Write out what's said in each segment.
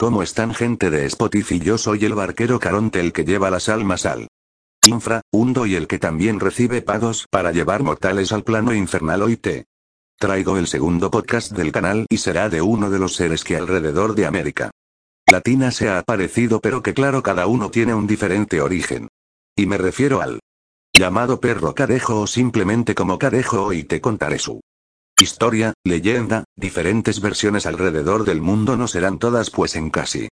¿cómo están gente de Spotify? Yo soy el barquero Caronte el que lleva las almas al infra, hundo y el que también recibe pagos para llevar mortales al plano infernal hoy te traigo el segundo podcast del canal y será de uno de los seres que alrededor de América Latina se ha aparecido pero que claro cada uno tiene un diferente origen. Y me refiero al llamado perro cadejo o simplemente como cadejo y te contaré su historia, leyenda, diferentes versiones alrededor del mundo no serán todas pues en casi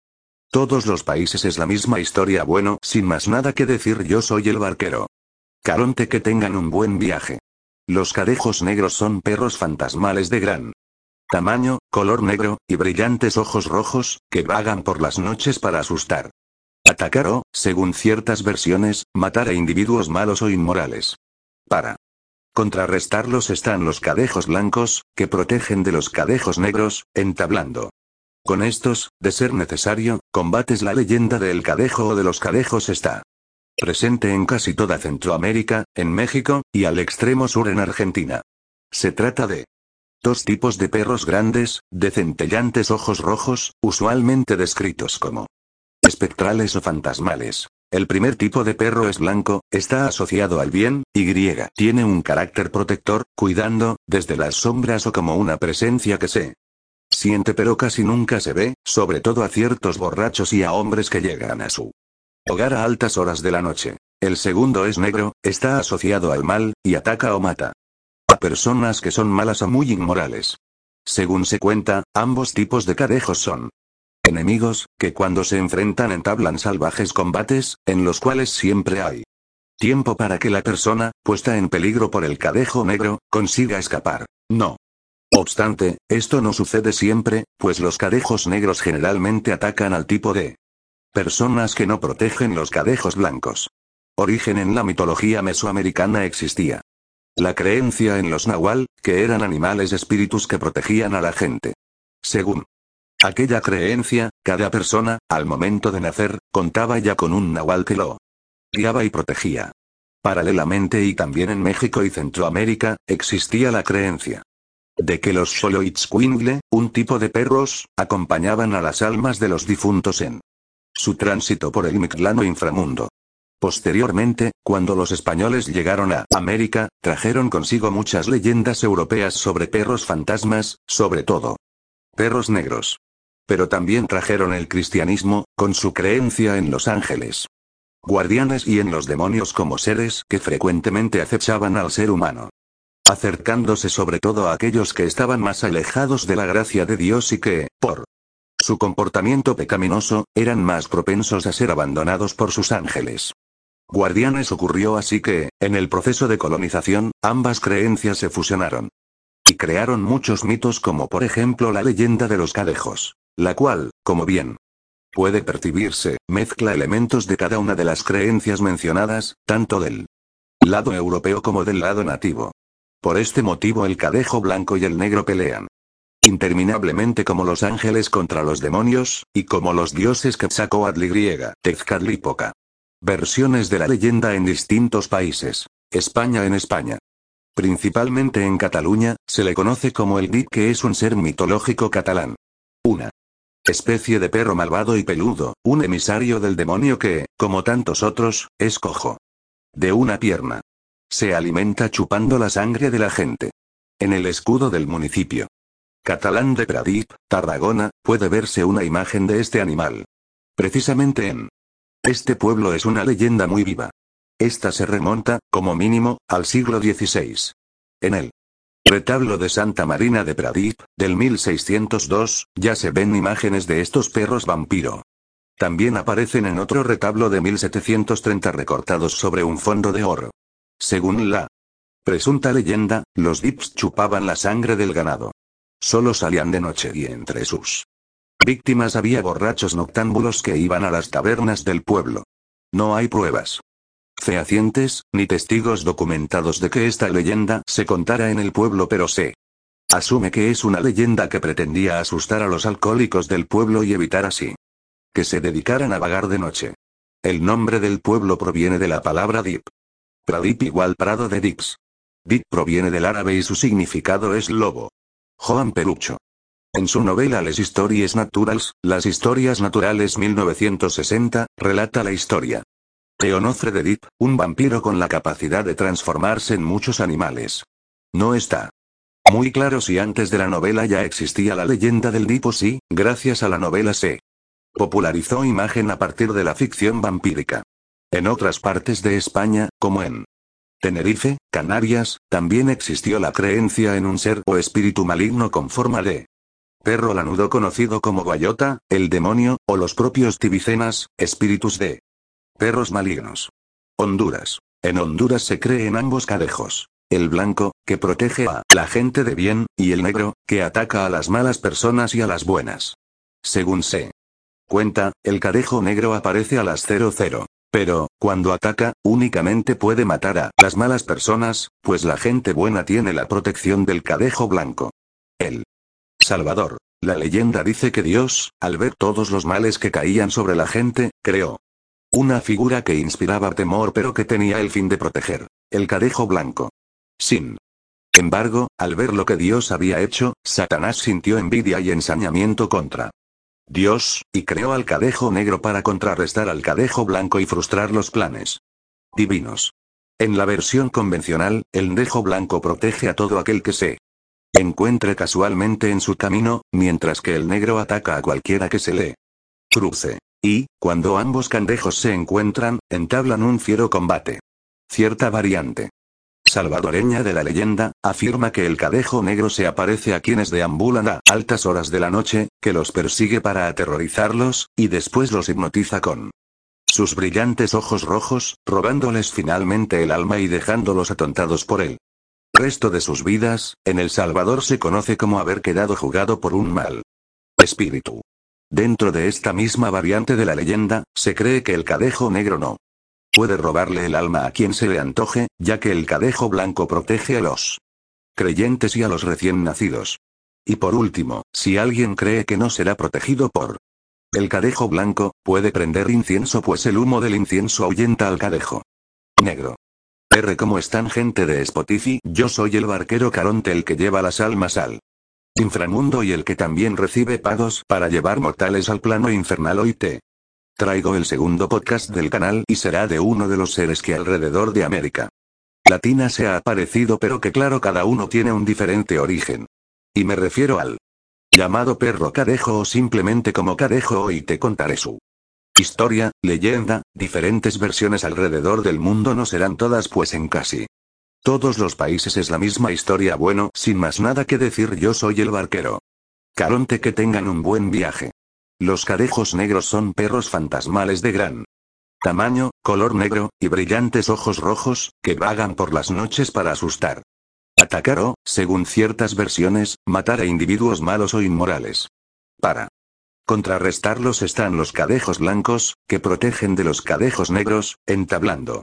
todos los países es la misma historia bueno, sin más nada que decir yo soy el barquero. Caronte que tengan un buen viaje. Los cadejos negros son perros fantasmales de gran tamaño, color negro, y brillantes ojos rojos, que vagan por las noches para asustar. Atacar o, según ciertas versiones, matar a individuos malos o inmorales. Para contrarrestarlos están los cadejos blancos, que protegen de los cadejos negros, entablando. Con estos, de ser necesario, combates la leyenda del cadejo o de los cadejos está presente en casi toda Centroamérica, en México, y al extremo sur en Argentina. Se trata de dos tipos de perros grandes, de centellantes ojos rojos, usualmente descritos como espectrales o fantasmales. El primer tipo de perro es blanco, está asociado al bien, y tiene un carácter protector, cuidando, desde las sombras o como una presencia que se siente pero casi nunca se ve, sobre todo a ciertos borrachos y a hombres que llegan a su hogar a altas horas de la noche. El segundo es negro, está asociado al mal, y ataca o mata a personas que son malas o muy inmorales. Según se cuenta, ambos tipos de cadejos son enemigos, que cuando se enfrentan entablan salvajes combates, en los cuales siempre hay tiempo para que la persona, puesta en peligro por el cadejo negro, consiga escapar. No. Obstante, esto no sucede siempre, pues los cadejos negros generalmente atacan al tipo de personas que no protegen los cadejos blancos. Origen en la mitología mesoamericana existía. La creencia en los nahual, que eran animales espíritus que protegían a la gente. Según aquella creencia, cada persona, al momento de nacer, contaba ya con un nahual que lo guiaba y protegía. Paralelamente y también en México y Centroamérica, existía la creencia de que los Xoloitzcuintle, un tipo de perros, acompañaban a las almas de los difuntos en su tránsito por el Mictlano inframundo. Posteriormente, cuando los españoles llegaron a América, trajeron consigo muchas leyendas europeas sobre perros fantasmas, sobre todo perros negros. Pero también trajeron el cristianismo, con su creencia en los ángeles guardianes y en los demonios como seres que frecuentemente acechaban al ser humano acercándose sobre todo a aquellos que estaban más alejados de la gracia de Dios y que, por su comportamiento pecaminoso, eran más propensos a ser abandonados por sus ángeles. Guardianes ocurrió así que, en el proceso de colonización, ambas creencias se fusionaron. Y crearon muchos mitos como por ejemplo la leyenda de los cadejos, la cual, como bien puede percibirse, mezcla elementos de cada una de las creencias mencionadas, tanto del lado europeo como del lado nativo. Por este motivo el cadejo blanco y el negro pelean interminablemente como los ángeles contra los demonios, y como los dioses Quetzalcoatl y griega, Tezcatlipoca. Versiones de la leyenda en distintos países. España en España. Principalmente en Cataluña, se le conoce como el Dit que es un ser mitológico catalán. Una especie de perro malvado y peludo, un emisario del demonio que, como tantos otros, es cojo. De una pierna. Se alimenta chupando la sangre de la gente. En el escudo del municipio catalán de Pradip, Tarragona, puede verse una imagen de este animal. Precisamente en este pueblo es una leyenda muy viva. Esta se remonta, como mínimo, al siglo XVI. En el retablo de Santa Marina de Pradip, del 1602, ya se ven imágenes de estos perros vampiro. También aparecen en otro retablo de 1730 recortados sobre un fondo de oro. Según la presunta leyenda, los dips chupaban la sangre del ganado. Solo salían de noche y entre sus víctimas había borrachos noctámbulos que iban a las tabernas del pueblo. No hay pruebas fehacientes, ni testigos documentados de que esta leyenda se contara en el pueblo, pero se asume que es una leyenda que pretendía asustar a los alcohólicos del pueblo y evitar así que se dedicaran a vagar de noche. El nombre del pueblo proviene de la palabra dip. Pradip igual prado de dips. Dip proviene del árabe y su significado es lobo. Joan Perucho. En su novela Les Histories Naturals, Las Historias Naturales 1960, relata la historia. Teonofre de Deep, un vampiro con la capacidad de transformarse en muchos animales. No está muy claro si antes de la novela ya existía la leyenda del Deep o sí, gracias a la novela se popularizó imagen a partir de la ficción vampírica. En otras partes de España, como en Tenerife, Canarias, también existió la creencia en un ser o espíritu maligno con forma de perro lanudo conocido como guayota, el demonio, o los propios tibicenas, espíritus de perros malignos. Honduras. En Honduras se cree en ambos cadejos. El blanco, que protege a la gente de bien, y el negro, que ataca a las malas personas y a las buenas. Según se cuenta, el cadejo negro aparece a las 00. Pero, cuando ataca, únicamente puede matar a las malas personas, pues la gente buena tiene la protección del cadejo blanco. El Salvador. La leyenda dice que Dios, al ver todos los males que caían sobre la gente, creó una figura que inspiraba temor pero que tenía el fin de proteger. El cadejo blanco. Sin embargo, al ver lo que Dios había hecho, Satanás sintió envidia y ensañamiento contra Dios, y creó al cadejo negro para contrarrestar al cadejo blanco y frustrar los planes divinos. En la versión convencional, el dejo blanco protege a todo aquel que se encuentre casualmente en su camino, mientras que el negro ataca a cualquiera que se le cruce. Y, cuando ambos candejos se encuentran, entablan un fiero combate. Cierta variante salvadoreña de la leyenda, afirma que el cadejo negro se aparece a quienes deambulan a altas horas de la noche, que los persigue para aterrorizarlos, y después los hipnotiza con sus brillantes ojos rojos, robándoles finalmente el alma y dejándolos atontados por él resto de sus vidas, en El Salvador se conoce como haber quedado jugado por un mal espíritu. Dentro de esta misma variante de la leyenda, se cree que el cadejo negro no puede robarle el alma a quien se le antoje, ya que el cadejo blanco protege a los creyentes y a los recién nacidos. Y por último, si alguien cree que no será protegido por el cadejo blanco, puede prender incienso pues el humo del incienso ahuyenta al cadejo negro. R. ¿Cómo están gente de Spotify? Yo soy el barquero Caronte el que lleva las almas al inframundo y el que también recibe pagos para llevar mortales al plano infernal te traigo el segundo podcast del canal y será de uno de los seres que alrededor de América Latina se ha aparecido pero que claro cada uno tiene un diferente origen. Y me refiero al llamado perro cadejo o simplemente como cadejo hoy te contaré su Historia, leyenda, diferentes versiones alrededor del mundo no serán todas pues en casi todos los países es la misma historia bueno, sin más nada que decir yo soy el barquero. Caronte que tengan un buen viaje. Los cadejos negros son perros fantasmales de gran tamaño, color negro, y brillantes ojos rojos, que vagan por las noches para asustar. Atacar o, según ciertas versiones, matar a individuos malos o inmorales. Para Contrarrestarlos están los cadejos blancos, que protegen de los cadejos negros, entablando.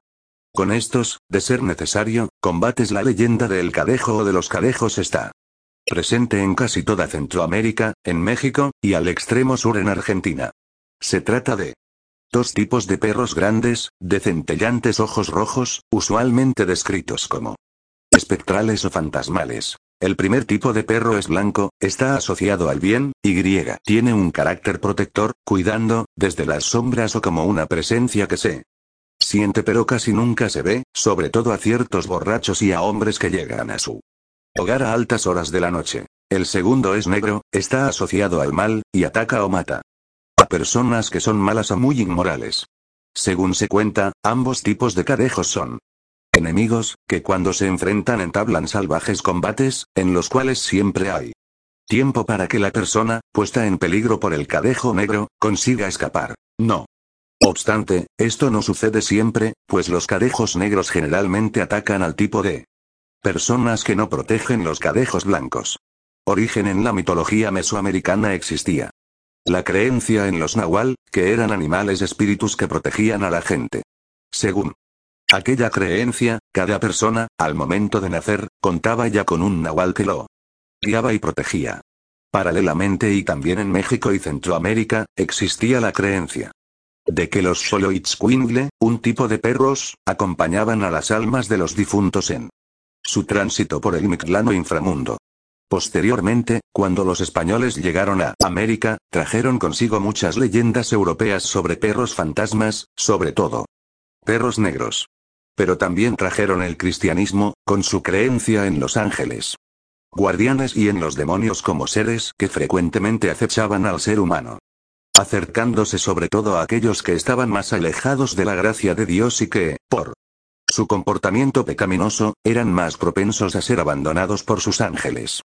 Con estos, de ser necesario, combates la leyenda del cadejo o de los cadejos está presente en casi toda Centroamérica, en México, y al extremo sur en Argentina. Se trata de dos tipos de perros grandes, de centellantes ojos rojos, usualmente descritos como espectrales o fantasmales. El primer tipo de perro es blanco, está asociado al bien, y tiene un carácter protector, cuidando, desde las sombras o como una presencia que se siente pero casi nunca se ve, sobre todo a ciertos borrachos y a hombres que llegan a su hogar a altas horas de la noche. El segundo es negro, está asociado al mal, y ataca o mata a personas que son malas o muy inmorales. Según se cuenta, ambos tipos de cadejos son enemigos, que cuando se enfrentan entablan salvajes combates, en los cuales siempre hay tiempo para que la persona, puesta en peligro por el cadejo negro, consiga escapar. No. Obstante, esto no sucede siempre, pues los cadejos negros generalmente atacan al tipo de personas que no protegen los cadejos blancos. Origen en la mitología mesoamericana existía. La creencia en los nahual, que eran animales espíritus que protegían a la gente. Según Aquella creencia, cada persona, al momento de nacer, contaba ya con un nahual que lo guiaba y protegía. Paralelamente y también en México y Centroamérica, existía la creencia de que los Xoloitzcuintle, un tipo de perros, acompañaban a las almas de los difuntos en su tránsito por el Mictlano inframundo. Posteriormente, cuando los españoles llegaron a América, trajeron consigo muchas leyendas europeas sobre perros fantasmas, sobre todo perros negros. Pero también trajeron el cristianismo, con su creencia en los ángeles, guardianes y en los demonios como seres que frecuentemente acechaban al ser humano. Acercándose sobre todo a aquellos que estaban más alejados de la gracia de Dios y que, por su comportamiento pecaminoso, eran más propensos a ser abandonados por sus ángeles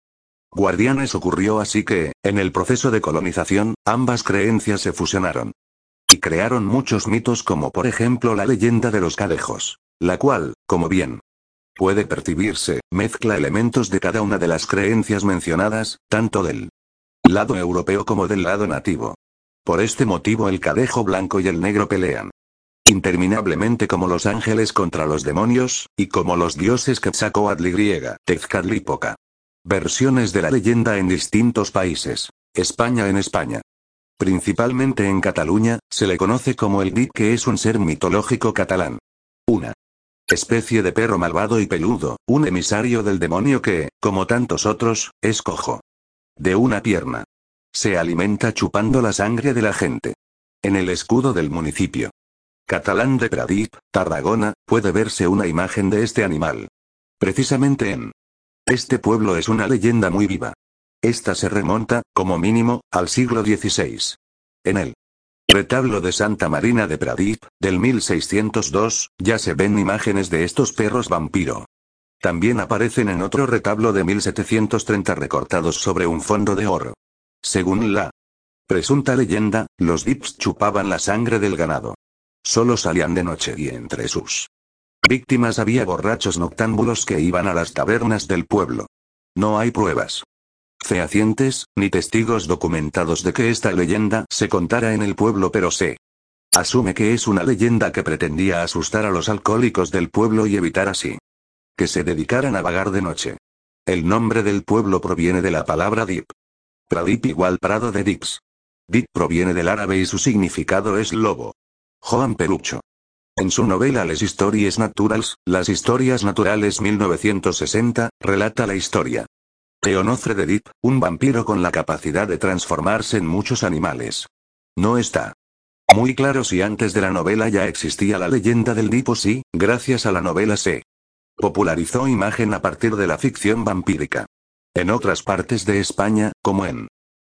guardianes ocurrió así que, en el proceso de colonización, ambas creencias se fusionaron. Y crearon muchos mitos como por ejemplo la leyenda de los cadejos, la cual, como bien puede percibirse, mezcla elementos de cada una de las creencias mencionadas, tanto del lado europeo como del lado nativo. Por este motivo el cadejo blanco y el negro pelean interminablemente como los ángeles contra los demonios, y como los dioses Quetzalcoatl y griega, Tezcatlipoca. Versiones de la leyenda en distintos países. España en España. Principalmente en Cataluña, se le conoce como el Dip que es un ser mitológico catalán. Una especie de perro malvado y peludo, un emisario del demonio que, como tantos otros, es cojo. De una pierna. Se alimenta chupando la sangre de la gente. En el escudo del municipio catalán de Pradip, Tarragona, puede verse una imagen de este animal. Precisamente en este pueblo es una leyenda muy viva. Esta se remonta, como mínimo, al siglo XVI. En el retablo de Santa Marina de Pradip, del 1602, ya se ven imágenes de estos perros vampiro. También aparecen en otro retablo de 1730 recortados sobre un fondo de oro. Según la presunta leyenda, los dips chupaban la sangre del ganado. Solo salían de noche y entre sus víctimas había borrachos noctámbulos que iban a las tabernas del pueblo. No hay pruebas fehacientes, ni testigos documentados de que esta leyenda se contara en el pueblo, pero se asume que es una leyenda que pretendía asustar a los alcohólicos del pueblo y evitar así que se dedicaran a vagar de noche. El nombre del pueblo proviene de la palabra dip. Pradip igual prado de dips. Dip proviene del árabe y su significado es lobo. Joan Perucho. En su novela Les Histories Naturals, Las Historias Naturales 1960, relata la historia. Teonofre de Deep, un vampiro con la capacidad de transformarse en muchos animales. No está muy claro si antes de la novela ya existía la leyenda del Deep o si, gracias a la novela se popularizó imagen a partir de la ficción vampírica. En otras partes de España, como en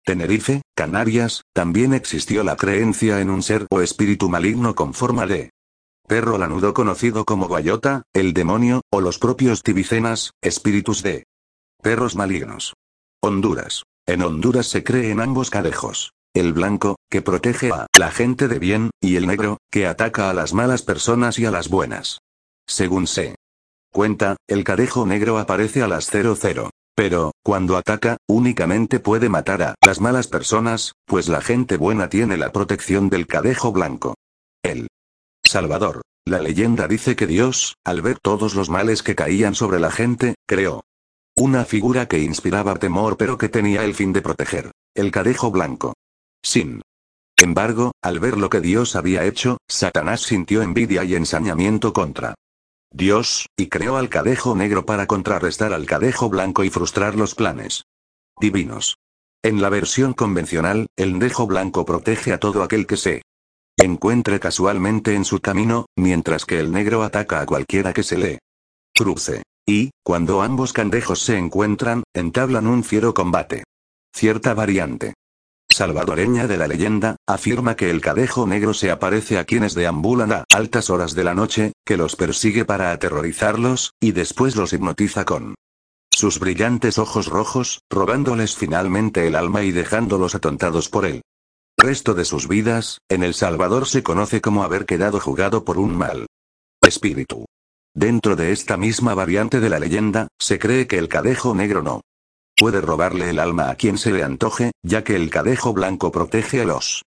Tenerife, Canarias, también existió la creencia en un ser o espíritu maligno con forma de perro lanudo conocido como guayota, el demonio, o los propios tibicenas, espíritus de perros malignos. Honduras. En Honduras se cree en ambos cadejos. El blanco, que protege a la gente de bien, y el negro, que ataca a las malas personas y a las buenas. Según se cuenta, el cadejo negro aparece a las 00. Pero, cuando ataca, únicamente puede matar a las malas personas, pues la gente buena tiene la protección del cadejo blanco. El Salvador. La leyenda dice que Dios, al ver todos los males que caían sobre la gente, creó una figura que inspiraba temor pero que tenía el fin de proteger. El cadejo blanco. Sin embargo, al ver lo que Dios había hecho, Satanás sintió envidia y ensañamiento contra Dios, y creó al cadejo negro para contrarrestar al cadejo blanco y frustrar los planes divinos. En la versión convencional, el dejo blanco protege a todo aquel que se encuentre casualmente en su camino, mientras que el negro ataca a cualquiera que se le cruce. Y, cuando ambos candejos se encuentran, entablan un fiero combate. Cierta variante salvadoreña de la leyenda, afirma que el cadejo negro se aparece a quienes deambulan a altas horas de la noche, que los persigue para aterrorizarlos, y después los hipnotiza con sus brillantes ojos rojos, robándoles finalmente el alma y dejándolos atontados por él resto de sus vidas, en El Salvador se conoce como haber quedado jugado por un mal espíritu. Dentro de esta misma variante de la leyenda, se cree que el cadejo negro no puede robarle el alma a quien se le antoje, ya que el cadejo blanco protege a los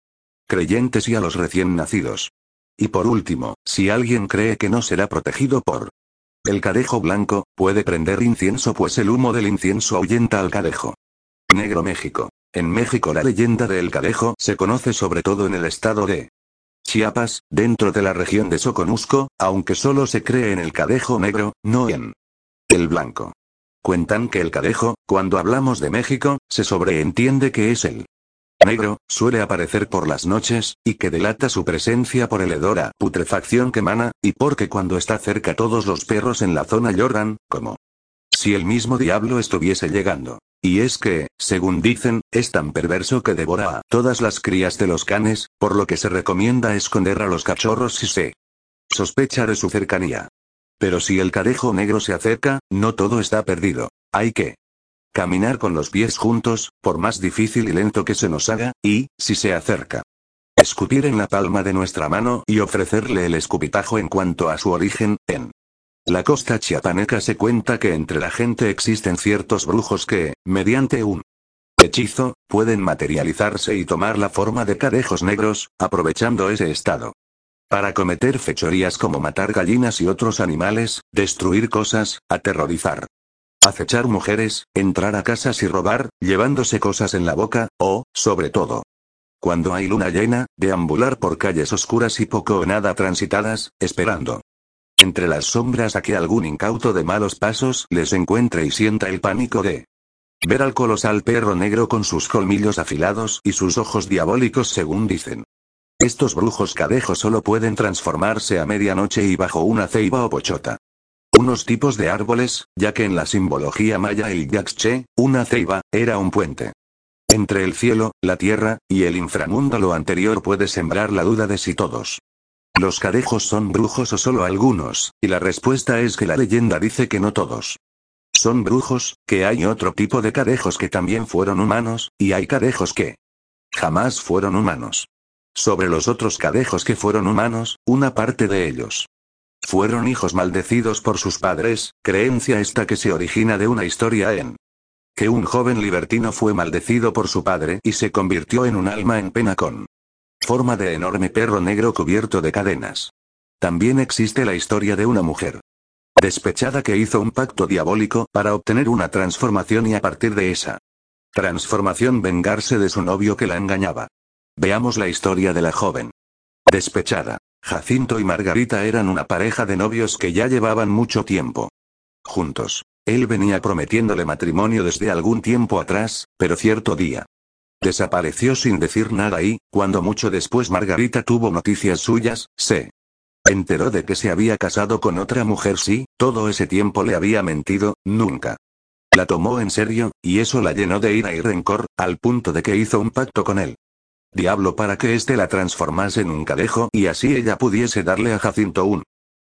creyentes y a los recién nacidos. Y por último, si alguien cree que no será protegido por el cadejo blanco, puede prender incienso pues el humo del incienso ahuyenta al cadejo. Negro México. En México la leyenda del cadejo se conoce sobre todo en el estado de Chiapas, dentro de la región de Soconusco, aunque solo se cree en el cadejo negro, no en el blanco. Cuentan que el cadejo, cuando hablamos de México, se sobreentiende que es el negro, suele aparecer por las noches, y que delata su presencia por el hedor a putrefacción que emana, y porque cuando está cerca todos los perros en la zona lloran, como si el mismo diablo estuviese llegando. Y es que, según dicen, es tan perverso que devora a todas las crías de los canes, por lo que se recomienda esconder a los cachorros si se sospecha de su cercanía. Pero si el cadejo negro se acerca, no todo está perdido. Hay que caminar con los pies juntos, por más difícil y lento que se nos haga, y, si se acerca, escupir en la palma de nuestra mano y ofrecerle el escupitajo en cuanto a su origen, en la costa chiapaneca se cuenta que entre la gente existen ciertos brujos que, mediante un hechizo, pueden materializarse y tomar la forma de cadejos negros, aprovechando ese estado. Para cometer fechorías como matar gallinas y otros animales, destruir cosas, aterrorizar. Acechar mujeres, entrar a casas y robar, llevándose cosas en la boca, o, sobre todo, cuando hay luna llena, deambular por calles oscuras y poco o nada transitadas, esperando. Entre las sombras a que algún incauto de malos pasos les encuentre y sienta el pánico de ver al colosal perro negro con sus colmillos afilados y sus ojos diabólicos según dicen. Estos brujos cadejos solo pueden transformarse a medianoche y bajo una ceiba o pochota. Unos tipos de árboles, ya que en la simbología maya el yaxche, una ceiba, era un puente. Entre el cielo, la tierra, y el inframundo lo anterior puede sembrar la duda de si todos los cadejos son brujos o solo algunos, y la respuesta es que la leyenda dice que no todos. Son brujos, que hay otro tipo de cadejos que también fueron humanos, y hay cadejos que jamás fueron humanos. Sobre los otros cadejos que fueron humanos, una parte de ellos fueron hijos maldecidos por sus padres, creencia esta que se origina de una historia en que un joven libertino fue maldecido por su padre y se convirtió en un alma en pena con forma de enorme perro negro cubierto de cadenas. También existe la historia de una mujer despechada que hizo un pacto diabólico para obtener una transformación y a partir de esa transformación vengarse de su novio que la engañaba. Veamos la historia de la joven. Despechada. Jacinto y Margarita eran una pareja de novios que ya llevaban mucho tiempo. Juntos. Él venía prometiéndole matrimonio desde algún tiempo atrás, pero cierto día. Desapareció sin decir nada y, cuando mucho después Margarita tuvo noticias suyas, se enteró de que se había casado con otra mujer sí, todo ese tiempo le había mentido, nunca. La tomó en serio, y eso la llenó de ira y rencor, al punto de que hizo un pacto con él diablo para que éste la transformase en un cadejo y así ella pudiese darle a Jacinto un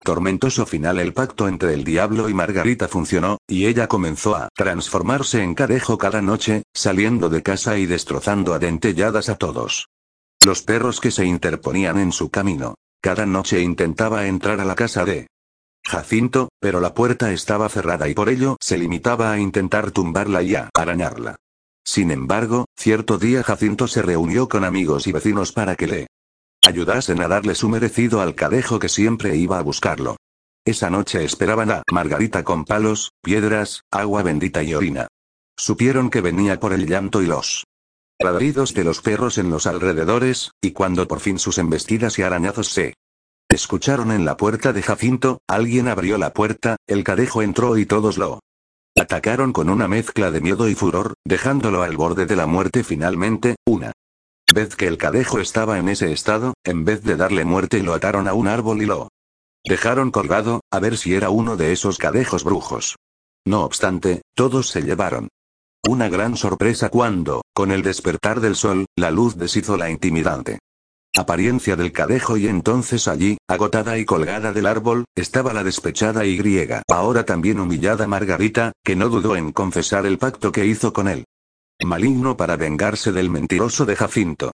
tormentoso final. El pacto entre el diablo y Margarita funcionó, y ella comenzó a transformarse en cadejo cada noche, saliendo de casa y destrozando a dentelladas a todos. Los perros que se interponían en su camino. Cada noche intentaba entrar a la casa de Jacinto, pero la puerta estaba cerrada y por ello se limitaba a intentar tumbarla y a arañarla. Sin embargo, cierto día Jacinto se reunió con amigos y vecinos para que le ayudasen a darle su merecido al cadejo que siempre iba a buscarlo. Esa noche esperaban a Margarita con palos, piedras, agua bendita y orina. Supieron que venía por el llanto y los ladridos de los perros en los alrededores, y cuando por fin sus embestidas y arañazos se escucharon en la puerta de Jacinto, alguien abrió la puerta, el cadejo entró y todos lo Atacaron con una mezcla de miedo y furor, dejándolo al borde de la muerte finalmente, una vez que el cadejo estaba en ese estado, en vez de darle muerte lo ataron a un árbol y lo dejaron colgado, a ver si era uno de esos cadejos brujos. No obstante, todos se llevaron una gran sorpresa cuando, con el despertar del sol, la luz deshizo la intimidante apariencia del cadejo y entonces allí, agotada y colgada del árbol, estaba la despechada y griega, ahora también humillada Margarita, que no dudó en confesar el pacto que hizo con él. Maligno para vengarse del mentiroso de Jacinto.